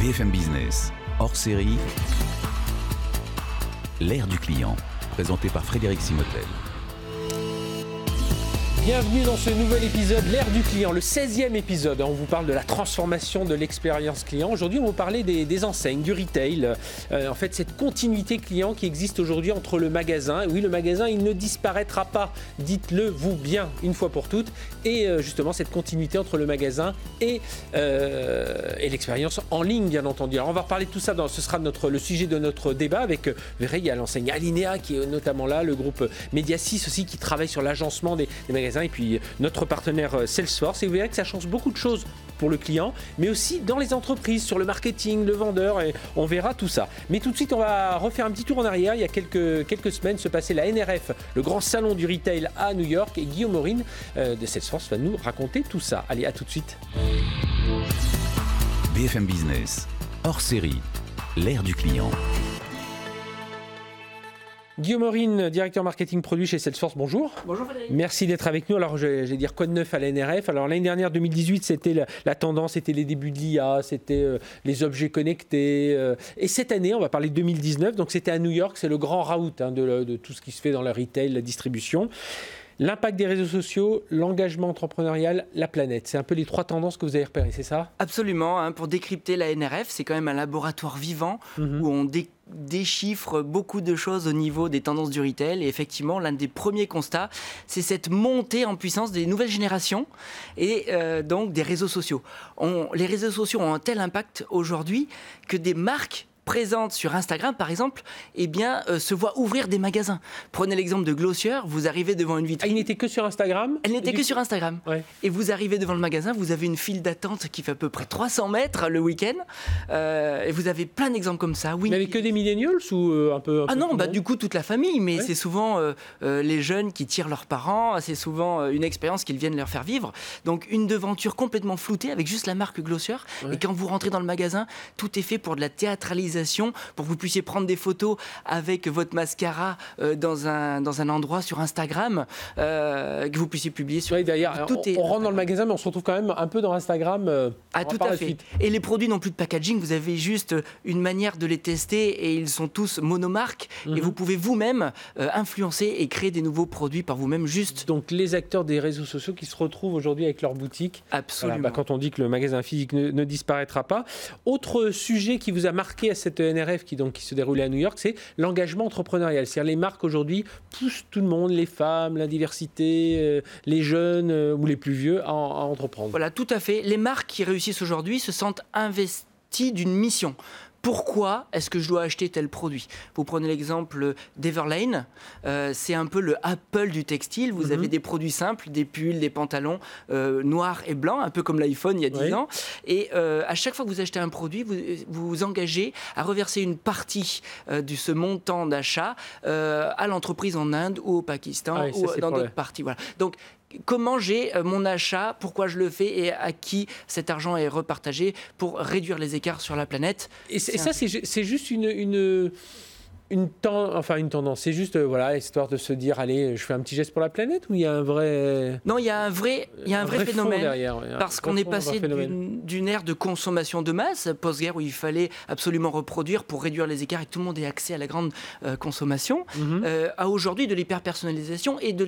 BFM Business, hors série, l'ère du client, présenté par Frédéric Simotel. Bienvenue dans ce nouvel épisode, l'ère du client, le 16e épisode. On vous parle de la transformation de l'expérience client. Aujourd'hui, on va vous parler des, enseignes, du retail. Euh, en fait, cette continuité client qui existe aujourd'hui entre le magasin. Oui, le magasin, il ne disparaîtra pas. Dites-le vous bien, une fois pour toutes. Et euh, justement, cette continuité entre le magasin et, euh, et l'expérience en ligne, bien entendu. Alors, on va reparler de tout ça. Dans, ce sera notre, le sujet de notre débat avec, vous verrez, il y a l'enseigne Alinea qui est notamment là, le groupe Mediasis aussi qui travaille sur l'agencement des, des magasins et puis notre partenaire euh, Salesforce. Et vous verrez que ça change beaucoup de choses pour le client, mais aussi dans les entreprises, sur le marketing, le vendeur, et on verra tout ça. Mais tout de suite, on va refaire un petit tour en arrière. Il y a quelques, quelques semaines se passait la NRF, le grand salon du retail à New York, et Guillaume Morin euh, de Salesforce va nous raconter tout ça. Allez, à tout de suite. BFM Business, hors série, l'ère du client. Guillaume Morin, directeur marketing produit chez Salesforce, bonjour. Bonjour Frédéric. Merci d'être avec nous. Alors, je, vais dire quoi de neuf à la NRF Alors, l'année dernière, 2018, c'était la, tendance, c'était les débuts de l'IA, c'était euh, les objets connectés. Euh. et cette année, on va parler de 2019, donc c'était à New York, c'est le grand raout hein, de, de, tout ce qui se fait dans le retail, la distribution. L'impact des réseaux sociaux, l'engagement entrepreneurial, la planète. C'est un peu les trois tendances que vous avez repérées, c'est ça? Absolument. Hein. pour décrypter la NRF, c'est quand même un laboratoire vivant mhm. où on déchiffre beaucoup de choses au niveau des tendances du retail. Et effectivement, l'un des premiers constats, c'est cette montée en puissance des nouvelles générations et euh, donc des réseaux sociaux. les réseaux sociaux ont un tel impact aujourd'hui que des marques présente sur Instagram, par exemple, eh bien, euh, se voit ouvrir des magasins. Prenez l'exemple de Glossier, vous arrivez devant une vitrine. Ah, il n'était que sur Instagram Elle n'était que sur Instagram. Et vous arrivez devant le magasin, vous avez une file d'attente qui fait à peu près 300 mètres le week-end. Euh, et vous avez plein d'exemples comme ça. Oui. Mais avec que des millennials ou euh, un peu. ah non, bah, du coup, toute la famille. Mais c'est souvent les jeunes qui tirent leurs parents. C'est souvent une expérience qu'ils viennent leur faire vivre. Donc, une devanture complètement floutée avec juste la marque Glossier. Et quand vous rentrez dans le magasin, tout est fait pour de la théâtralisation pour que vous puissiez prendre des photos avec votre mascara euh, dans, un, dans un endroit sur Instagram, euh, que vous puissiez publier sur. Oui, d'ailleurs, on, on, rentre dans le magasin, mais on se retrouve quand même un peu dans Instagram. Euh, ah, tout à fait. Et les produits n'ont plus de packaging, vous avez juste une manière de les tester et ils sont tous monomarques. Et mhm. vous pouvez vous-même influencer et créer des nouveaux produits par vous-même juste. Donc les acteurs des réseaux sociaux qui se retrouvent aujourd'hui avec leur boutique. Absolument. Bah, quand on dit que le magasin physique ne, ne disparaîtra pas. Autre sujet qui vous a marqué à cette NRF qui, donc, qui se déroulait à New York, c'est l'engagement entrepreneurial. C'est-à-dire les marques aujourd'hui poussent tout le monde, les femmes, la diversité, euh, les jeunes euh, ou les plus vieux à entreprendre. Voilà, tout à fait. Les marques qui réussissent aujourd'hui se sentent investies d'une mission pourquoi est-ce que je dois acheter tel produit? Vous prenez l'exemple d'Everlane, euh, c'est un peu le Apple du textile. Vous mhm. avez des produits simples, des pulls, des pantalons euh, noirs et blancs, un peu comme l'iPhone il y a 10 ans. Et euh, à chaque fois que vous achetez un produit, vous vous engagez à reverser une partie de ce montant d'achat à l'entreprise en Inde ou au Pakistan ah ou dans d'autres parties. Voilà. Donc comment j'ai euh, mon achat, pourquoi je le fais et à qui cet argent est repartagé pour réduire les écarts sur la planète. Et, ça, c'est juste une, une une, enfin une tendance, c'est juste euh, voilà histoire de se dire allez, je fais un petit geste pour la planète ou il y a un vrai Non, il y a un vrai il y a un, vrai, phénomène derrière, parce qu'on est passé d'une ère de consommation de masse post-guerre où il fallait absolument reproduire pour réduire les écarts et que tout le monde ait accès à la grande euh, consommation mhm. à aujourd'hui de l'hyper-personnalisation et de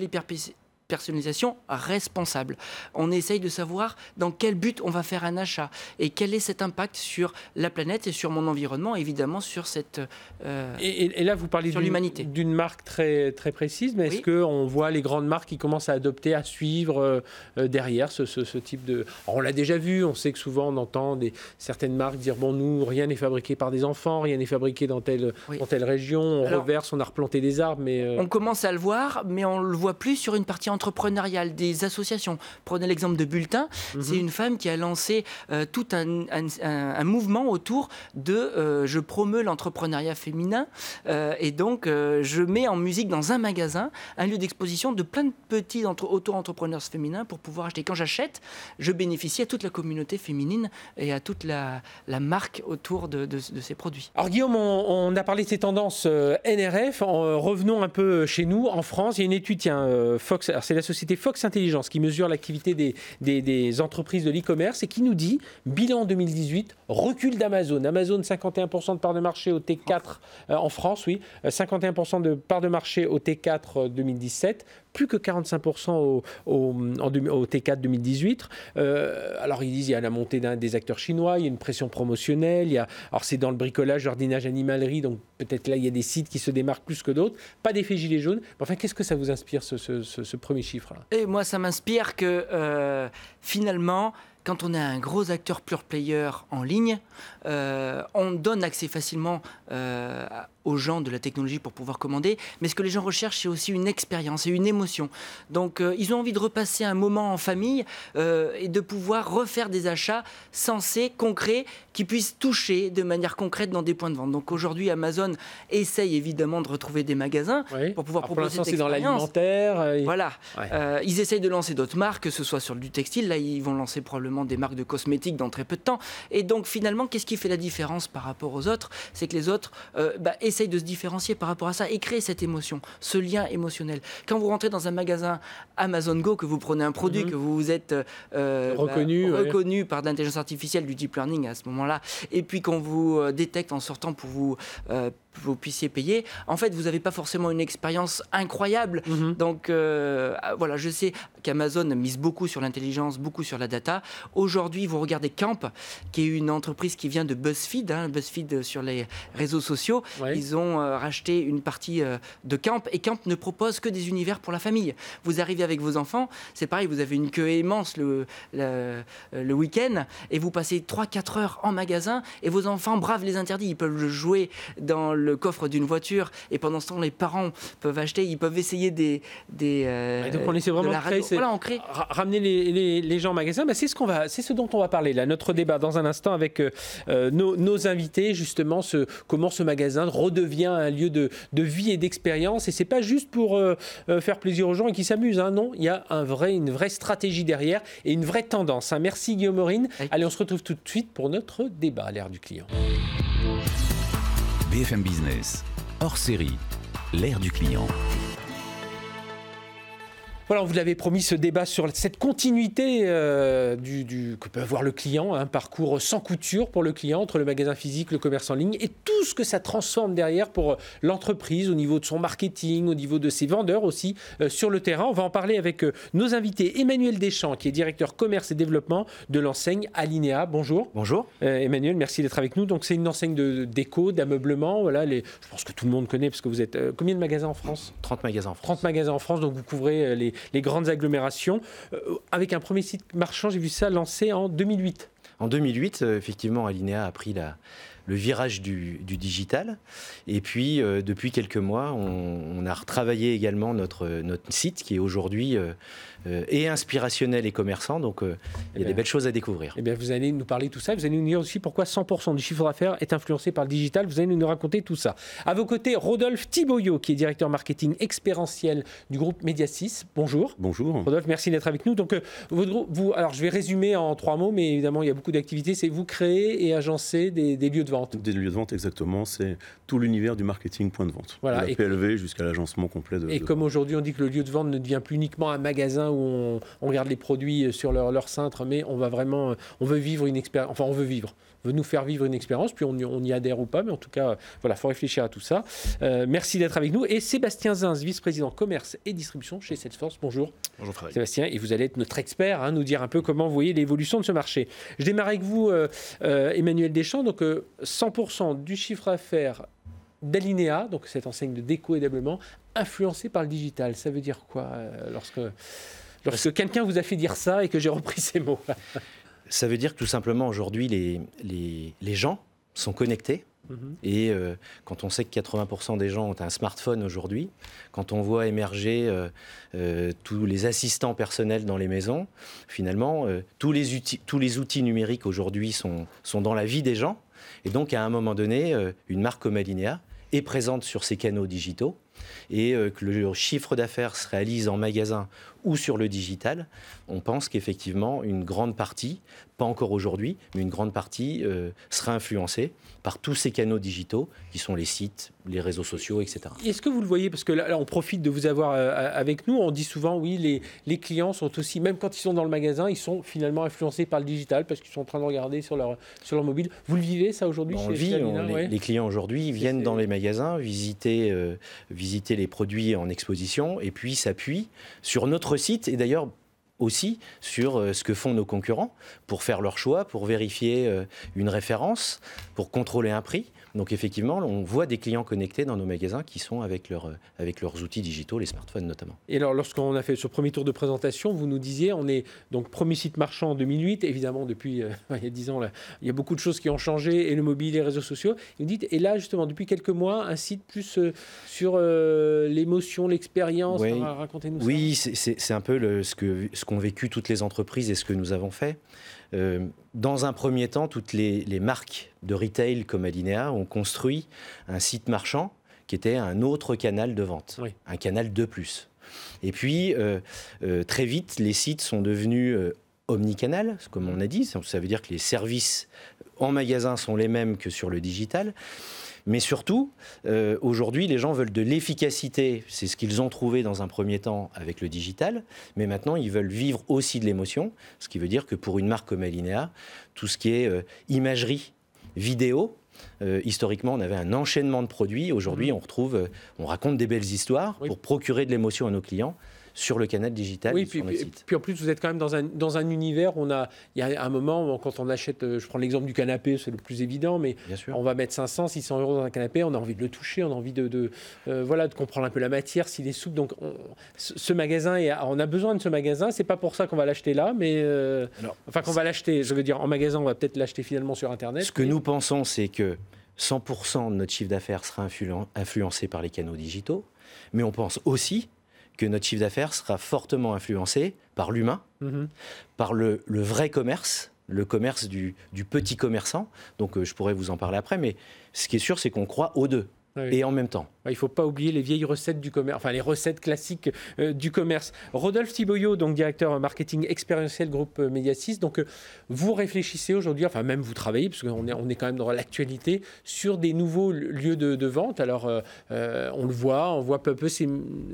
personnalisation responsable. On essaye de savoir dans quel but on va faire un achat et quel est cet impact sur la planète et sur mon environnement, évidemment sur cette euh, et, là, vous parlez d'une marque très très précise, mais est-ce que on voit les grandes marques qui commencent à adopter, à suivre euh, euh, derrière ce, ce, type de on l'a déjà vu, on sait que souvent on entend des certaines marques dire bon nous rien n'est fabriqué par des enfants, rien n'est fabriqué dans telle dans telle région, on reverse, on a replanté des arbres, mais on commence à le voir, mais on le voit plus sur une partie entre entrepreneuriale des associations. Prenez l'exemple de Bulletin. Mhm. C'est une femme qui a lancé euh, tout un, mouvement autour de euh, je promeus l'entrepreneuriat féminin euh, et donc je mets en musique dans un magasin un lieu d'exposition de plein de petits auto-entrepreneurs féminins pour pouvoir acheter. Quand j'achète, je bénéficie à toute la communauté féminine et à toute la, marque autour de, ces produits. Alors Guillaume, on, a parlé de ces tendances NRF. revenons un peu chez nous, en France. Il y a une étude, tiens, Fox, c'est la société Fox Intelligence qui mesure l'activité des, entreprises de l'e-commerce et qui nous dit bilan 2018, recul d'Amazon. Amazon, 51% de part de marché au T4 euh, en France, oui, 51% de part de marché au T4 2017, plus que 45% au, au, T4 2018. alors ils disent il y a la montée des acteurs chinois, il y a une pression promotionnelle, il y a, alors c'est dans le bricolage, jardinage, animalerie, donc peut-être là il y a des sites qui se démarquent plus que d'autres, pas d'effet gilet jaune. Enfin, qu'est-ce que ça vous inspire ce, premier chiffre-là? Et moi, ça m'inspire que euh, finalement, quand on est un gros acteur pure player en ligne, euh, on donne accès facilement euh, aux gens de la technologie pour pouvoir commander, mais ce que les gens recherchent, c'est aussi une expérience et une émotion. Donc, euh, ils ont envie de repasser un moment en famille et de pouvoir refaire des achats sensés, concrets, qui puissent toucher de manière concrète dans des points de vente. Donc, aujourd'hui, Amazon essaye évidemment de retrouver des magasins pour pouvoir proposer cette expérience. dans l'alimentaire. Voilà. ils essayent de lancer d'autres marques, que ce soit sur du textile. Là, ils vont lancer probablement des marques de cosmétiques dans très peu de temps. Et donc, finalement, qu'est-ce qui fait la différence par rapport aux autres? C'est que les autres euh, bah, essayent de se différencier par rapport à ça et créer cette émotion, ce lien émotionnel. Quand vous rentrez dans un magasin Amazon Go, que vous prenez un produit, mhm. que vous êtes euh, reconnu, bah, reconnu par l'intelligence artificielle, du deep learning à ce moment-là, et puis qu'on vous euh, détecte en sortant pour vous vous puissiez payer. En fait, vous n'avez pas forcément une expérience incroyable. Mhm. Donc euh, voilà, je sais qu'Amazon mise beaucoup sur l'intelligence, beaucoup sur la data. Aujourd'hui, vous regardez Camp, qui est une entreprise qui vient de BuzzFeed, hein, BuzzFeed sur les réseaux sociaux. Ils ont euh, racheté une partie euh, de Camp et Camp ne propose que des univers pour la famille. Vous arrivez avec vos enfants, c'est pareil, vous avez une queue immense le, le, le week-end et vous passez 3-4 heures en magasin et vos enfants bravent les interdits. Ils peuvent jouer dans le coffre d'une voiture et pendant ce temps les parents peuvent acheter, ils peuvent essayer des... des euh, donc on essaie vraiment de, créer, voilà, ramener les, les, gens au magasin, bah, c'est ce, qu'on va, c'est ce dont on va parler là, notre débat dans un instant avec euh, euh, nos, nos, invités, justement, ce, comment ce magasin redevient un lieu de, de vie et d'expérience et c'est pas juste pour faire plaisir aux gens et qui s'amusent, hein, non, il y a un vrai, une vraie stratégie derrière et une vraie tendance. Hein. Merci Guillaume Maureen. Allez, on se retrouve tout de suite pour notre débat à l'ère du client. BFM Business, hors série, l'ère du client. Voilà, on vous l'avait promis ce débat sur cette continuité euh, du, que peut avoir le client, un parcours sans couture pour le client entre le magasin physique, le commerce en ligne et tout ce que ça transforme derrière pour l'entreprise au niveau de son marketing, au niveau de ses vendeurs aussi euh, sur le terrain. On va en parler avec euh, nos invités. Emmanuel Deschamps, qui est directeur commerce et développement de l'enseigne Alinea. Bonjour. Bonjour. Emmanuel, merci d'être avec nous. Donc c'est une enseigne de déco, d'ameublement. Voilà, les, je pense que tout le monde connaît parce que vous êtes combien de magasins en France? 30 magasins en France. 30 magasins en France, donc vous couvrez les, les grandes agglomérations, euh, avec un premier site marchand, j'ai vu ça lancé en 2008. En 2008, euh, effectivement, Alinea a pris le virage du, digital. Et puis, euh, depuis quelques mois, on, a retravaillé également notre, notre site qui est aujourd'hui et inspirationnel et commerçant. Donc, euh, il y a eh des belles choses à découvrir. Eh bien, vous allez nous parler de tout ça. Vous allez nous dire aussi pourquoi 100% du chiffre d'affaires est influencé par le digital. Vous allez nous raconter tout ça. À vos côtés, Rodolphe Thiboyot, qui est directeur marketing expérientiel du groupe Mediasis. Bonjour. Bonjour. Rodolphe, merci d'être avec nous. Donc, votre vous, alors, je vais résumer en trois mots, mais évidemment, il y a beaucoup d'activités. C'est vous créez et agencez des, des lieux de vente. Des lieux de vente, exactement. C'est tout l'univers du marketing point de vente. Voilà. De la PLV jusqu'à l'agencement complet de. Et comme aujourd'hui, on dit que le lieu de vente ne devient plus uniquement un magasin où on, on regarde les produits sur leur, leur, cintre, mais on va vraiment, on veut vivre une expérience. Enfin, on veut vivre veut nous faire vivre une expérience, puis on, on, y adhère ou pas, mais en tout cas, voilà, faut réfléchir à tout ça. Euh, merci d'être avec nous. Et Sébastien Zins, vice-président commerce et distribution chez Salesforce. Bonjour. Bonjour Frédéric. Sébastien, et vous allez être notre expert, hein, nous dire un peu comment vous voyez l'évolution de ce marché. Je démarre avec vous, euh, euh, Emmanuel Deschamps. Donc, 100% du chiffre d'affaires d'Alinea, donc cette enseigne de déco et d'ameublement, influencé par le digital. Ça veut dire quoi lorsque, lorsque quelqu'un vous a fait dire ça et que j'ai repris ces mots Ça veut dire que tout simplement aujourd'hui, les, les, les gens sont connectés. Mhm. Et euh, quand on sait que 80% des gens ont un smartphone aujourd'hui, quand on voit émerger euh, euh, tous les assistants personnels dans les maisons, finalement, tous, les tous les outils numériques aujourd'hui sont, sont dans la vie des gens. Et donc, à un moment donné, une marque comme Alinea est présente sur ces canaux digitaux. Et que le chiffre d'affaires se réalise en magasin ou sur le digital, on pense qu'effectivement, une grande partie, pas encore aujourd'hui, mais une grande partie euh, sera influencée par tous ces canaux digitaux qui sont les sites, les réseaux sociaux, etc. Est-ce que vous le voyez? Parce que là, on profite de vous avoir euh, avec nous. On dit souvent, oui, les, les, clients sont aussi, même quand ils sont dans le magasin, ils sont finalement influencés par le digital parce qu'ils sont en train de regarder sur leur, sur leur mobile. Vous le vivez, ça, aujourd'hui On le vit. les, clients, aujourd'hui, viennent dans les magasins, visiter, euh, visiter les produits en exposition et puis s'appuient sur notre site. Et d'ailleurs, aussi sur euh, ce que font nos concurrents pour faire leur choix, pour vérifier euh, une référence, pour contrôler un prix. Donc effectivement, on voit des clients connectés dans nos magasins qui sont avec, leur, euh, avec leurs outils digitaux, les smartphones notamment. Et alors, lorsqu'on a fait ce premier tour de présentation, vous nous disiez, on est donc premier site marchand en 2008. Évidemment, depuis il y a 10 ans, là, il y a beaucoup de choses qui ont changé, et le mobile, les réseaux sociaux. Et vous dites, et là, justement, depuis quelques mois, un site plus sur l'émotion, l'expérience. Oui, Racontez-nous oui c'est un peu le, ce qu'ont ce qu'ont vécu toutes les entreprises et ce que nous avons fait. Euh, dans un premier temps, toutes les, marques de retail comme Alinea ont construit un site marchand qui était un autre canal de vente, un canal de plus. Et puis, euh, euh, très vite, les sites sont devenus omnicanal, comme on a dit. Ça veut dire que les services en magasin sont les mêmes que sur le digital. Mais surtout, euh, aujourd'hui, les gens veulent de l'efficacité. C'est ce qu'ils ont trouvé dans un premier temps avec le digital. Mais maintenant, ils veulent vivre aussi de l'émotion. Ce qui veut dire que pour une marque comme Alinea, tout ce qui est euh, imagerie, vidéo, euh, historiquement, on avait un enchaînement de produits. Aujourd'hui, mmh. on retrouve, on raconte des belles histoires pour procurer de l'émotion à nos clients sur le canal digital. Oui, puis, puis, en plus, vous êtes quand même dans un, dans un univers où on a, il y a un moment, quand on achète, euh, je prends l'exemple du canapé, c'est le plus évident, mais on va mettre 500, 600 euros dans un canapé, on a envie de le toucher, on a envie de, de euh, voilà, de comprendre un peu la matière, s'il est souple. Donc, ce magasin, on a besoin de ce magasin. C'est pas pour ça qu'on va l'acheter là, mais euh, enfin qu'on va l'acheter. Je veux dire, en magasin, on va peut-être l'acheter finalement sur Internet. Ce que nous pensons, c'est que 100% de notre chiffre d'affaires sera influencé par les canaux digitaux, mais on pense aussi que notre chiffre d'affaires sera fortement influencé par l'humain, mhm. par le, vrai commerce, le commerce du, petit commerçant. Donc euh, je pourrais vous en parler après, mais ce qui est sûr, c'est qu'on croit aux deux et en même temps. Il ne faut pas oublier les vieilles recettes du commerce, enfin les recettes classiques euh, du commerce. Rodolphe Thiboyot, donc directeur marketing expérientiel groupe euh, Mediasis. Donc euh, vous réfléchissez aujourd'hui, enfin même vous travaillez, parce qu'on est, on est quand même dans l'actualité, sur des nouveaux lieux de, vente. Alors on le voit, on voit peu à peu ces,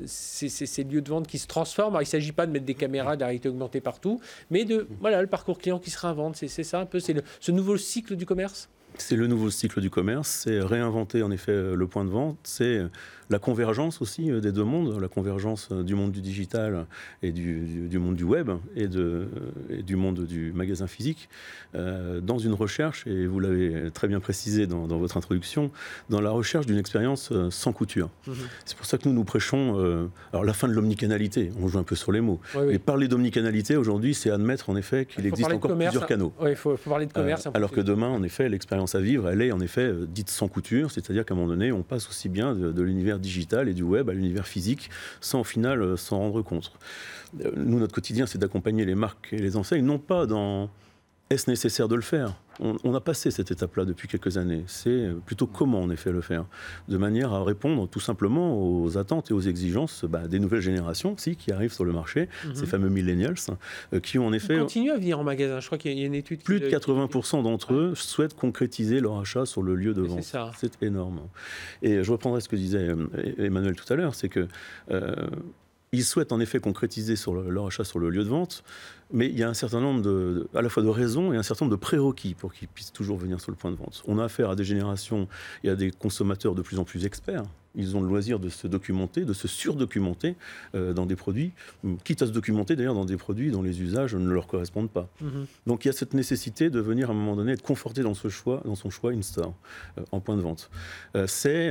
ces, lieux de vente qui se transforment. il ne s'agit pas de mettre des caméras d'arrêter augmentée partout, mais de voilà le parcours client qui se réinvente. C'est, ça un peu, c'est ce nouveau cycle du commerce? C'est le nouveau cycle du commerce, c'est réinventer en effet le point de vente, c'est la convergence aussi euh, des deux mondes, la convergence euh, du monde du digital et du, monde du web et, de, du monde du magasin physique, euh, dans une recherche, et vous l'avez très bien précisé dans, votre introduction, dans la recherche d'une expérience sans couture. Mhm. C'est pour ça que nous nous prêchons alors la fin de l'omnicanalité, on joue un peu sur les mots, mais parler d'omnicanalité aujourd'hui, c'est admettre en effet qu'il existe encore plusieurs canaux. il faut, parler de commerce. alors que demain, en effet, l'expérience à vivre, elle est en effet dite sans couture, c'est-à-dire qu'à un moment donné, on passe aussi bien de l'univers digital et du web à l'univers physique sans au final euh, s'en rendre compte. Euh, nous, notre quotidien, c'est d'accompagner les marques et les enseignes, non pas dans est-ce nécessaire de le faire on, a passé cette étape-là depuis quelques années. C'est plutôt comment, en effet, le faire. De manière à répondre tout simplement aux attentes et aux exigences bah, des nouvelles générations aussi, qui arrivent sur le marché, mhm. ces fameux millennials, euh, qui ont en effet. Ils continuent à venir en magasin. Je crois qu'il y a une étude. Plus de 80% d'entre eux souhaitent concrétiser leur achat sur le lieu de vente. C'est énorme. Et je reprendrai ce que disait euh, Emmanuel tout à l'heure c'est que. Euh, ils souhaitent en effet concrétiser leur achat sur le lieu de vente, mais il y a un certain nombre à la fois de raisons et un certain nombre de prérequis pour qu'ils puissent toujours venir sur le point de vente. On a affaire à des générations et à des consommateurs de plus en plus experts ils ont le loisir de se documenter, de se surdocumenter euh, dans des produits, quitte à se documenter d'ailleurs dans des produits dont les usages ne leur correspondent pas. Mhm. Donc il y a cette nécessité de venir à un moment donné être conforté dans, ce choix, dans son choix in-store, euh, en point de vente. Euh, c'est,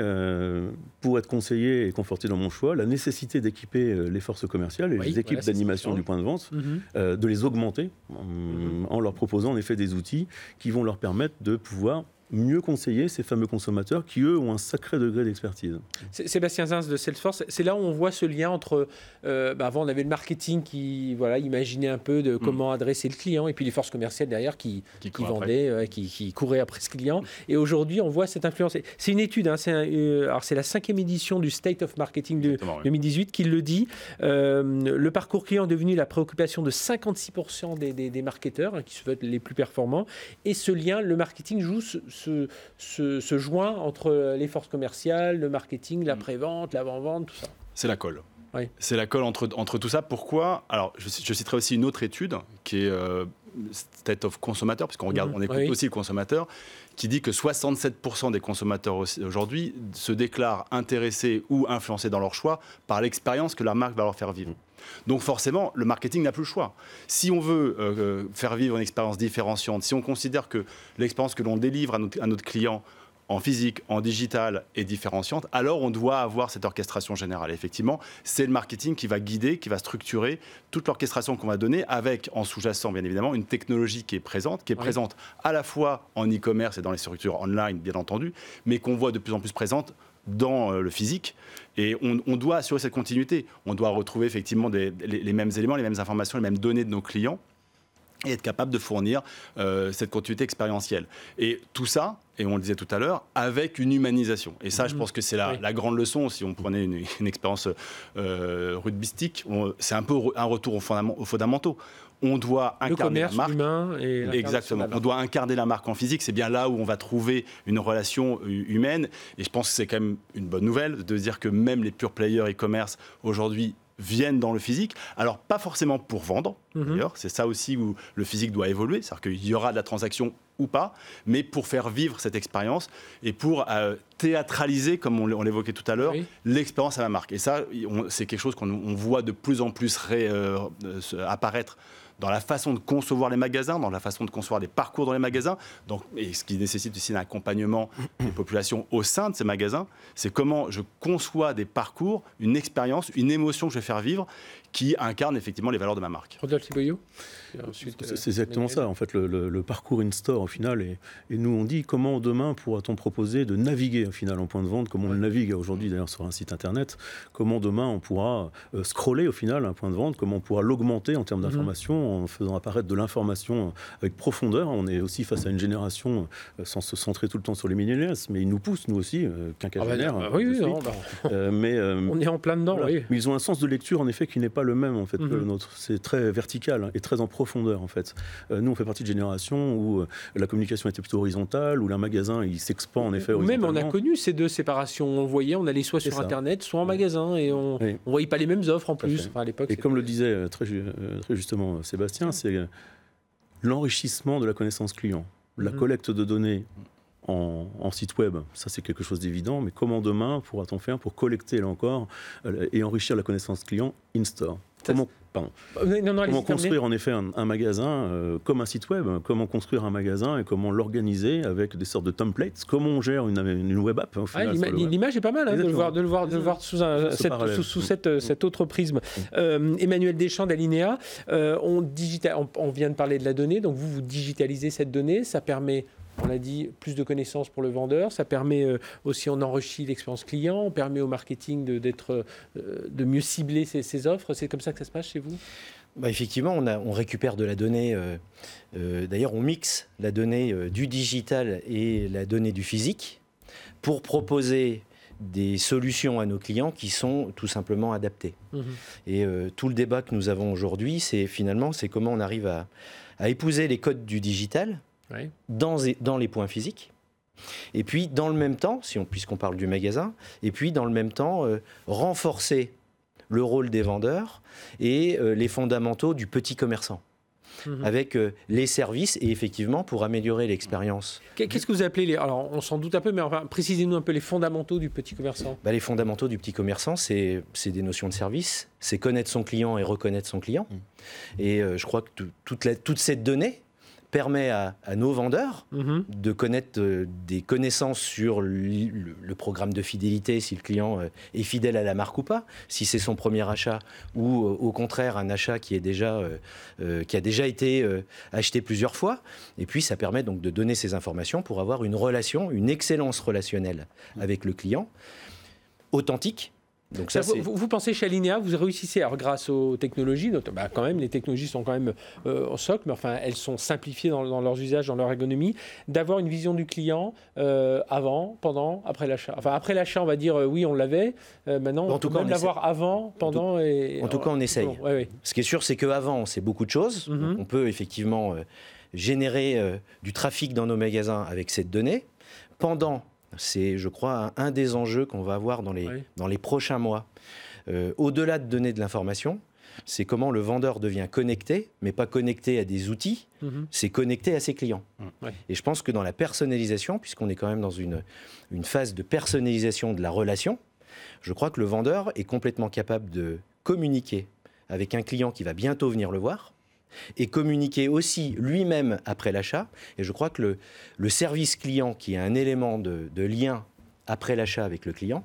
pour être conseillé et conforté dans mon choix, la nécessité d'équiper les forces commerciales et les équipes d'animation du point de vente, mhm. de les augmenter en, en leur proposant en effet des outils qui vont leur permettre de pouvoir mieux conseiller ces fameux consommateurs qui, eux, ont un sacré degré d'expertise. Sébastien Zins de Salesforce, c'est là où on voit ce lien entre. Euh, bah, avant, on avait le marketing qui voilà, imaginait un peu de mm. comment adresser le client, et puis les forces commerciales derrière qui, qui, vendaient, euh, qui, qui, couraient après ce client. Et aujourd'hui, on voit cette influence. C'est une étude, hein, c'est euh, alors c'est la cinquième édition du State of Marketing de 2018 qui le dit. le parcours client est devenu la préoccupation de 56% des, des, des, marketeurs hein, qui se veulent les plus performants. Et ce lien, le marketing joue ce, ce, joint entre les forces commerciales, le marketing, la mm. prévente, l'avant-vente, tout ça C'est la colle. C'est la colle entre, entre tout ça. Pourquoi? Alors, je, citerai aussi une autre étude qui est euh, State of Consommateur, parce qu'on regarde, mm-hmm. on écoute aussi le consommateur, qui dit que 67% des consommateurs aujourd'hui se déclarent intéressés ou influencés dans leur choix par l'expérience que la marque va leur faire vivre. Donc forcément, le marketing n'a plus le choix. Si on veut euh, faire vivre une expérience différenciante, si on considère que l'expérience que l'on délivre à notre, à notre client en physique, en digital est différenciante, alors on doit avoir cette orchestration générale. effectivement, c'est le marketing qui va guider, qui va structurer toute l'orchestration qu'on va donner avec en sous-jacent, bien évidemment, une technologie qui est présente, qui est présente à la fois en e-commerce et dans les structures online, bien entendu, mais qu'on voit de plus en plus présente dans euh, le physique. Et on, doit assurer cette continuité. On doit retrouver effectivement les, mêmes éléments, les mêmes informations, les mêmes données de nos clients et être capable de fournir euh, cette continuité expérientielle. Et tout ça, et on le disait tout à l'heure, avec une humanisation. Et ça, je mhm. pense que c'est la, grande leçon, si on prenait une, expérience euh, rugbystique, c'est un peu un retour aux, fondamentaux on doit incarner la marque. Humain et Exactement. On doit incarner la marque en physique. C'est bien là où on va trouver une relation humaine. Et je pense que c'est quand même une bonne nouvelle de dire que même les pure players e-commerce aujourd'hui viennent dans le physique. Alors, pas forcément pour vendre, mhm. d'ailleurs, c'est ça aussi où le physique doit évoluer, c'est-à-dire qu'il y aura de la transaction ou pas, mais pour faire vivre cette expérience et pour euh, théâtraliser, comme on l'évoquait tout à l'heure, l'expérience à la marque. Et ça, c'est quelque chose qu'on voit de plus en plus euh, apparaître dans la façon de concevoir les magasins, dans la façon de concevoir les parcours dans les magasins, donc, et ce qui nécessite aussi un accompagnement des populations au sein de ces magasins, c'est comment je conçois des parcours, une expérience, une émotion que je vais faire vivre qui incarne effectivement les valeurs de ma marque. Rodolphe c'est exactement ça, en fait, le, parcours in-store au final. Et, nous, on dit comment demain pourra-t-on proposer de naviguer au final en point de vente, comme on le navigue aujourd'hui d'ailleurs sur un site internet, comment demain on pourra euh, scroller au final un point de vente, comment on pourra l'augmenter en termes mhm. En faisant apparaître de l'information avec profondeur. On est aussi face à une génération, euh, sans se centrer tout le temps sur les millénaires, mais ils nous poussent, nous aussi, euh, quinquagénaires. Ah bah, oui, oui bah, mais, on est en plein dedans, oui. Mais ils ont un sens de lecture, en effet, qui n'est pas le même en fait, que le mhm. nôtre. C'est très vertical et très en profondeur, en fait. Euh, nous, on fait partie de génération où euh, la communication était plutôt horizontale, où un magasin, il s'expand en effet Même on a connu ces deux séparations. On voyait, on allait soit sur Internet, soit en magasin, et on ne voyait pas les mêmes offres en plus. à l'époque. Et comme le disait euh, très, très justement Sébastien, c'est l'enrichissement de la connaissance client, la mhm. collecte de données en, site web, ça c'est quelque chose d'évident, mais comment demain pourra-t-on faire pour collecter là encore et enrichir la connaissance client in-store? Comment, comment construire en effet un, magasin euh, comme un site web Comment construire un magasin et comment l'organiser avec des sortes de templates? Comment on gère une, web app L'image est pas mal hein, de, le voir, de, le voir, de voir sous, un, cette, sous, cette, mm. cet autre prisme. Mm. Euh, Emmanuel Deschamps d'Alinea, euh, on, on, on vient de parler de la donnée, donc vous, vous digitalisez cette donnée, ça permet on l'a dit, plus de connaissances pour le vendeur. Ça permet euh, aussi, on enrichit l'expérience client, on permet au marketing de, d'être, euh, de mieux cibler ses, offres. C'est comme ça que ça se passe chez vous? Bah effectivement, on, a, on, récupère de la donnée. Euh, d'ailleurs, on mixe la donnée du digital et la donnée du physique pour proposer des solutions à nos clients qui sont tout simplement adaptées. Mmh et tout le débat que nous avons aujourd'hui, c'est finalement c'est comment on arrive à, à épouser les codes du digital dans, dans les points physiques. Et puis, dans le même temps, si on, puisqu'on parle du magasin, et puis, dans le même temps, euh, renforcer le rôle des vendeurs et euh, les fondamentaux du petit commerçant. Mhm. avec euh, les services et effectivement pour améliorer l'expérience. Qu'est-ce que vous appelez les... Alors on s'en doute un peu, mais enfin, précisez-nous un peu les fondamentaux du petit commerçant. Bah, les fondamentaux du petit commerçant, c'est des notions de service, c'est connaître son client et reconnaître son client. Mhm. Et je crois que toute, la, toute cette donnée permet à, nos vendeurs mhm. de connaître euh, des connaissances sur le, programme de fidélité, si le client euh, est fidèle à la marque ou pas, si c'est son premier achat ou euh, au contraire un achat qui, est déjà, qui a déjà été acheté plusieurs fois. Et puis ça permet donc de donner ces informations pour avoir une relation, une excellence relationnelle avec le client, authentique, donc ça, vous, vous, pensez chez Alinea, vous réussissez, alors grâce aux technologies, bah quand même, les technologies sont quand même euh, en socle, mais enfin, elles sont simplifiées dans, leurs usages, dans leur ergonomie, d'avoir une vision du client euh, avant, pendant, après l'achat. Enfin, après l'achat, on va dire, euh, oui, on l'avait. maintenant, on peut même l'avoir avant, pendant et... En tout cas, on essaye. Ce qui est sûr, c'est qu'avant, c'est beaucoup de choses. Mhm. On peut effectivement générer du trafic dans nos magasins avec cette donnée. Pendant, c'est, je crois, un, des enjeux qu'on va avoir dans les, dans les prochains mois. Euh, au-delà de donner de l'information, c'est comment le vendeur devient connecté, mais pas connecté à des outils, mhm. c'est connecté à ses clients. Et je pense que dans la personnalisation, puisqu'on est quand même dans une, une phase de personnalisation de la relation, je crois que le vendeur est complètement capable de communiquer avec un client qui va bientôt venir le voir, et communiquer aussi lui-même après l'achat. Et je crois que le, service client, qui est un élément de, lien après l'achat avec le client,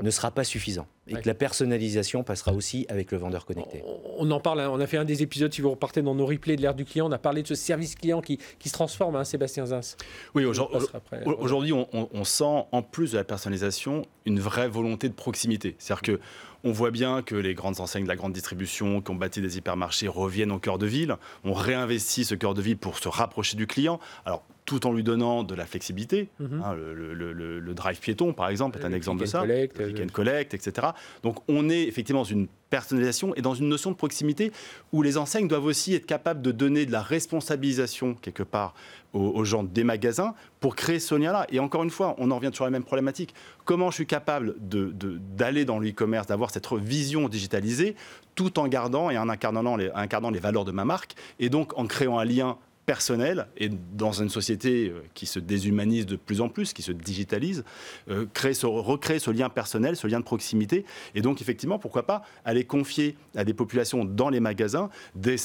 ne sera pas suffisant. Et que la personnalisation passera aussi avec le vendeur connecté. On, en parle, hein. on a fait un des épisodes, si vous repartez dans nos replays de l'ère du client, on a parlé de ce service client qui, se transforme, hein, Sébastien Zins. Oui, aujourd'hui, on, on, sent, en plus de la personnalisation, une vraie volonté de proximité. C'est-à-dire que on voit bien que les grandes enseignes de la grande distribution qui ont bâti des hypermarchés reviennent au cœur de ville. On réinvestit ce cœur de ville pour se rapprocher du client. Alors, tout en lui donnant de la flexibilité. Mhm. Hein, le, drive piéton, par exemple, est un exemple de ça. Collect, le weekend collect, etc. Donc, on est effectivement dans une personnalisation et dans une notion de proximité où les enseignes doivent aussi être capables de donner de la responsabilisation quelque part aux, gens des magasins pour créer ce lien-là. Et encore une fois, on en revient sur la même problématique. Comment je suis capable d'aller dans l'e-commerce, d'avoir cette vision digitalisée tout en gardant et en incarnant les, incarnant les valeurs de ma marque et donc en créant un lien personnel et dans une société euh, qui se déshumanise de plus en plus, qui se digitalise, euh, créer ce, recréer ce lien personnel, ce lien de proximité. Et donc, effectivement, pourquoi pas aller confier à des populations dans les magasins des,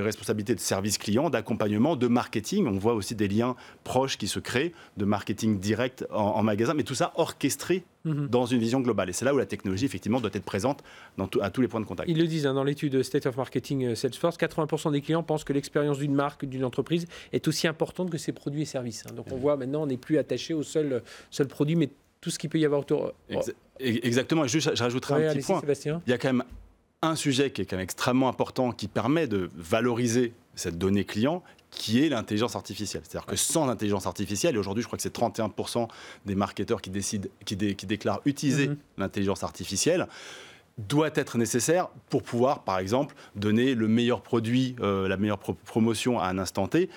responsabilités de service client, d'accompagnement, de marketing. On voit aussi des liens proches qui se créent, de marketing direct en, en magasin, mais tout ça orchestré Mhm. dans une vision globale. Et c'est là où la technologie, effectivement, doit être présente dans à tous les points de contact. Ils le disent hein, dans l'étude State of Marketing euh, Salesforce, 80% des clients pensent que l'expérience d'une marque, d'une entreprise est aussi importante que ses produits et services. Hein. Donc on voit maintenant, on n'est plus attaché au seul, seul produit, mais tout ce qu'il peut y avoir autour. Oh. Exactement. Juste, j'ajouterai un petit point. Il y a quand même un sujet qui est quand même extrêmement important, qui permet de valoriser cette donnée client, qui est l'intelligence artificielle. C'est-à-dire que sans l'intelligence artificielle, et aujourd'hui je crois que c'est 31% des marketeurs qui, décident, qui, qui déclarent utiliser mhm. l'intelligence artificielle, doit être nécessaire pour pouvoir, par exemple, donner le meilleur produit, euh, la meilleure promotion à un instant T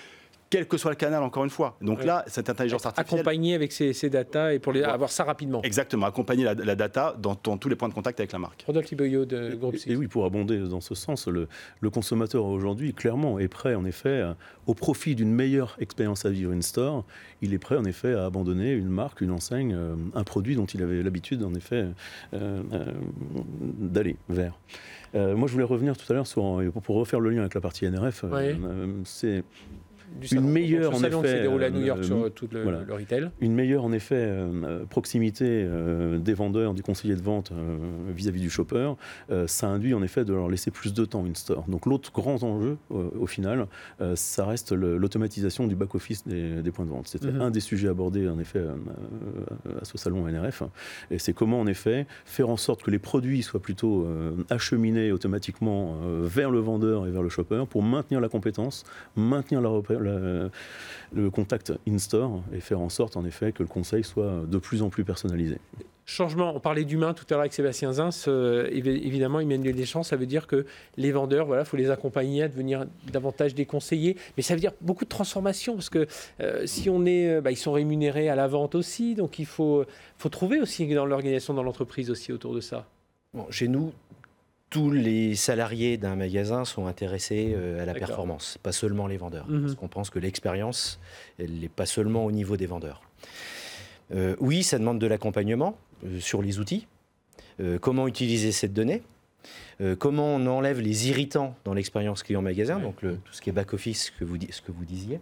quel que soit le canal, encore une fois. Donc là, cette intelligence artificielle. Accompagner avec ces, ces datas et pour les, avoir ça rapidement. Exactement, accompagner la, data dans, tous les points de contact avec la marque. Rodolphe Tiboyot de Groupe Et, oui, pour abonder dans ce sens, le, consommateur aujourd'hui, clairement, est prêt, en effet, au profit d'une meilleure expérience à vivre in store, il est prêt, en effet, à abandonner une marque, une enseigne, euh, un produit dont il avait l'habitude, en effet, euh, euh, d'aller vers. moi, je voulais revenir tout à l'heure sur, pour refaire le lien avec la partie NRF. c'est une meilleure en effet, à New York sur euh, tout le, retail. Une meilleure en effet euh, proximité euh, des vendeurs, du conseiller de vente vis-à-vis du shopper, ça induit en effet de leur laisser plus de temps une store. Donc l'autre grand enjeu au final, ça reste l'automatisation du back office des, points de vente. C'était mhm. un des sujets abordés en effet à ce salon NRF, et c'est comment en effet faire en sorte que les produits soient plutôt acheminés automatiquement vers le vendeur et vers le shopper pour maintenir la compétence, maintenir la le, contact in-store et faire en sorte, en effet, que le conseil soit de plus en plus personnalisé. Changement, on parlait d'humain tout à l'heure avec Sébastien Zins, euh, évidemment, Emmanuel Deschamps, ça veut dire que les vendeurs, voilà, faut les accompagner à devenir davantage des conseillers, mais ça veut dire beaucoup de transformation, parce que euh, si on est, euh, bah, ils sont rémunérés à la vente aussi, donc il faut, faut trouver aussi dans l'organisation, dans l'entreprise aussi autour de ça. Bon, chez nous, tous les salariés d'un magasin sont intéressés euh, à la performance, pas seulement les vendeurs. Mhm. Parce qu'on pense que l'expérience, elle n'est pas seulement au niveau des vendeurs. Euh, oui, ça demande de l'accompagnement euh, sur les outils. comment utiliser cette donnée? Comment on enlève les irritants dans l'expérience client magasin, donc le, tout ce qui est back-office, ce, que vous, ce que vous disiez.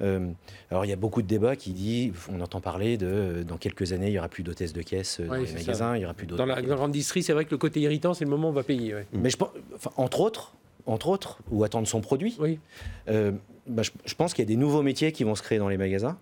alors il y a beaucoup de débats qui disent, on entend parler de dans quelques années il y aura plus d'hôtesses de caisse dans les magasins, il y aura plus Dans la grande industrie, c'est vrai que le côté irritant, c'est le moment où on va payer. Mais je pense, entre autres, entre autres, ou attendre son produit. Oui. Bah, je, pense qu'il y a des nouveaux métiers qui vont se créer dans les magasins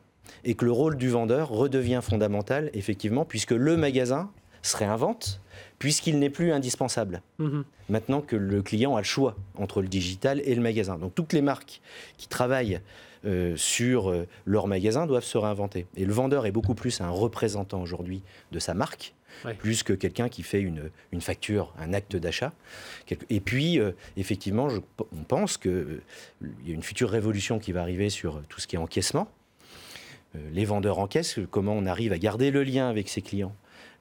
et que le rôle du vendeur redevient fondamental, effectivement, puisque le magasin se réinvente, puisqu'il n'est plus indispensable. Mhm. Maintenant que le client a le choix entre le digital et le magasin. Donc toutes les marques qui travaillent euh, sur euh, leur magasin doivent se réinventer. Et le vendeur est beaucoup plus un représentant aujourd'hui de sa marque plus que quelqu'un qui fait une, une, facture, un acte d'achat. Et puis, euh, effectivement, je, on pense qu'il y a une future révolution qui va arriver sur tout ce qui est encaissement. Les vendeurs encaissent, comment on arrive à garder le lien avec ses clients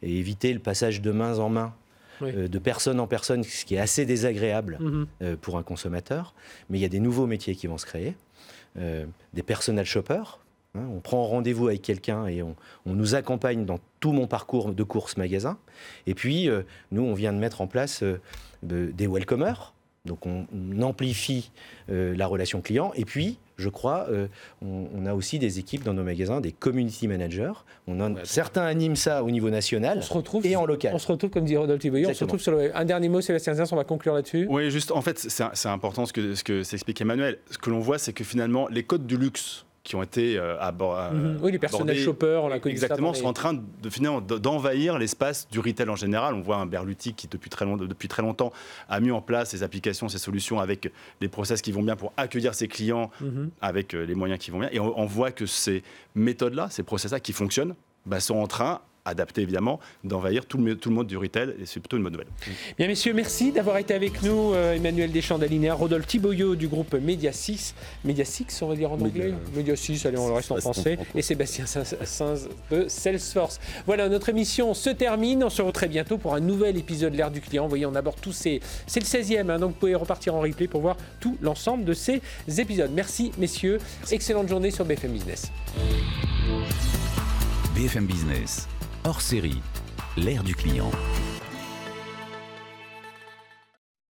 et éviter le passage de main en main. Euh, de personne en personne, ce qui est assez désagréable mm-hmm. pour un consommateur. Mais il y a des nouveaux métiers qui vont se créer. des personal shoppers, Hein, on prend rendez-vous avec quelqu'un et on, nous accompagne dans tout mon parcours de course magasin. Et puis, euh, nous, on vient de mettre en place euh, des welcomers. Donc, on, amplifie euh, la relation client. Et puis, je crois, on, a aussi des équipes dans nos magasins, des community managers. On certains animent ça au niveau national et en local. On se retrouve, comme dit Rodolphe on se retrouve sur le, un dernier mot, Sébastien Zins, on va conclure là-dessus. Oui, juste, en fait, c'est important ce que, ce que s'explique Emmanuel. Ce que l'on voit, c'est que finalement, les codes du luxe qui ont été euh, abordés. Mhm. Oui, les personnels shoppers, on l'a connu Exactement, sont en train de, finalement d'envahir l'espace du retail en général. On voit un Berluti qui, depuis très, long, depuis très longtemps, a mis en place ses applications, ses solutions avec les process qui vont bien pour accueillir ses clients mhm. avec euh, les moyens qui vont bien. Et on, voit que ces méthodes-là, ces process-là qui fonctionnent, bah, sont en train adapté évidemment, d'envahir tout le, tout le monde du retail, et c'est plutôt une bonne nouvelle. Bien messieurs, merci d'avoir été avec nous, euh, Emmanuel Deschamps d'Alinéa, Rodolphe Thiboyot du groupe Media 6, Media 6 on va dire en anglais Media 6, allez on le reste en français, et Sébastien Sainz de Salesforce. Voilà, notre émission se termine, on se retrouve très bientôt pour un nouvel épisode de l'ère du client, vous voyez on aborde tous ces... C'est le 16e, hein, donc vous pouvez repartir en replay pour voir tout l'ensemble de ces épisodes. Merci messieurs, excellente journée sur BFM Business. BFM Business hors série, l'ère du client.